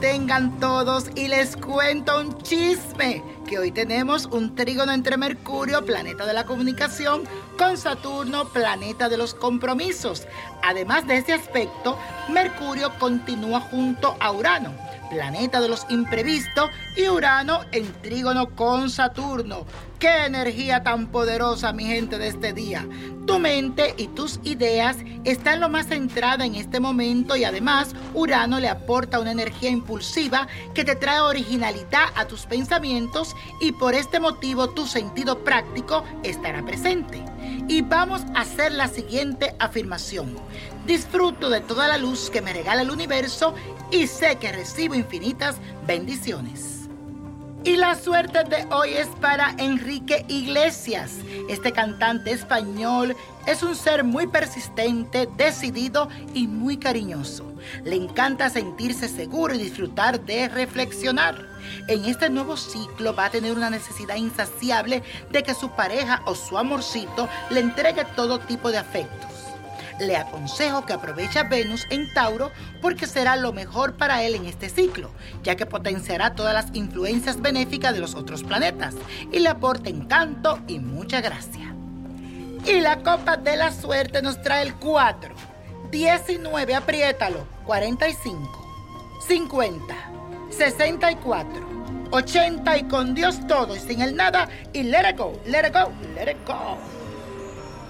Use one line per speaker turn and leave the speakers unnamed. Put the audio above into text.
tengan todos y les cuento un chisme, que hoy tenemos un trígono entre Mercurio, planeta de la comunicación, con Saturno, planeta de los compromisos. Además de ese aspecto, Mercurio continúa junto a Urano planeta de los imprevistos, y Urano en trígono con Saturno. ¡Qué energía tan poderosa, mi gente, de este día! Tu mente y tus ideas están lo más centrada en este momento y además Urano le aporta una energía impulsiva que te trae originalidad a tus pensamientos y por este motivo tu sentido práctico estará presente. Y vamos a hacer la siguiente afirmación. Disfruto de toda la luz que me regala el universo y sé que recibo infinitas bendiciones. Y la suerte de hoy es para Enrique Iglesias. Este cantante español es un ser muy persistente, decidido y muy cariñoso. Le encanta sentirse seguro y disfrutar de reflexionar. En este nuevo ciclo va a tener una necesidad insaciable de que su pareja o su amorcito le entregue todo tipo de afectos le aconsejo que aproveche Venus en Tauro porque será lo mejor para él en este ciclo, ya que potenciará todas las influencias benéficas de los otros planetas y le aporta encanto y mucha gracia. Y la copa de la suerte nos trae el 4, 19, apriétalo, 45, 50, 64, 80 y con Dios todo y sin el nada. Y let it go, let it go, let it go.